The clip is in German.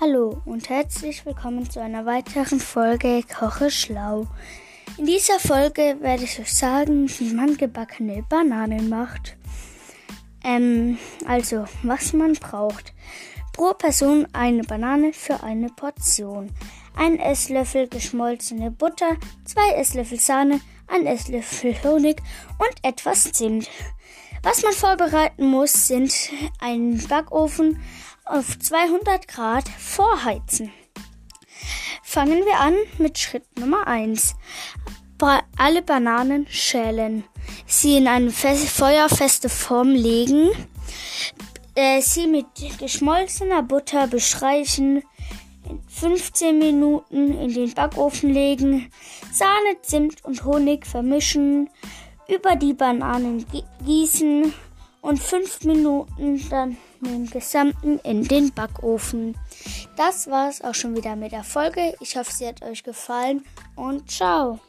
Hallo und herzlich willkommen zu einer weiteren Folge Koche Schlau. In dieser Folge werde ich euch sagen, wie man gebackene Bananen macht. Ähm, also, was man braucht. Pro Person eine Banane für eine Portion. Ein Esslöffel geschmolzene Butter, zwei Esslöffel Sahne, ein Esslöffel Honig und etwas Zimt. Was man vorbereiten muss, sind ein Backofen auf 200 Grad vorheizen. Fangen wir an mit Schritt Nummer 1. Alle Bananen schälen. Sie in eine feuerfeste Form legen. Äh, sie mit geschmolzener Butter bestreichen. 15 Minuten in den Backofen legen. Sahne, Zimt und Honig vermischen über die Bananen gießen und fünf Minuten dann den gesamten in den Backofen. Das war's auch schon wieder mit der Folge. Ich hoffe, sie hat euch gefallen und ciao.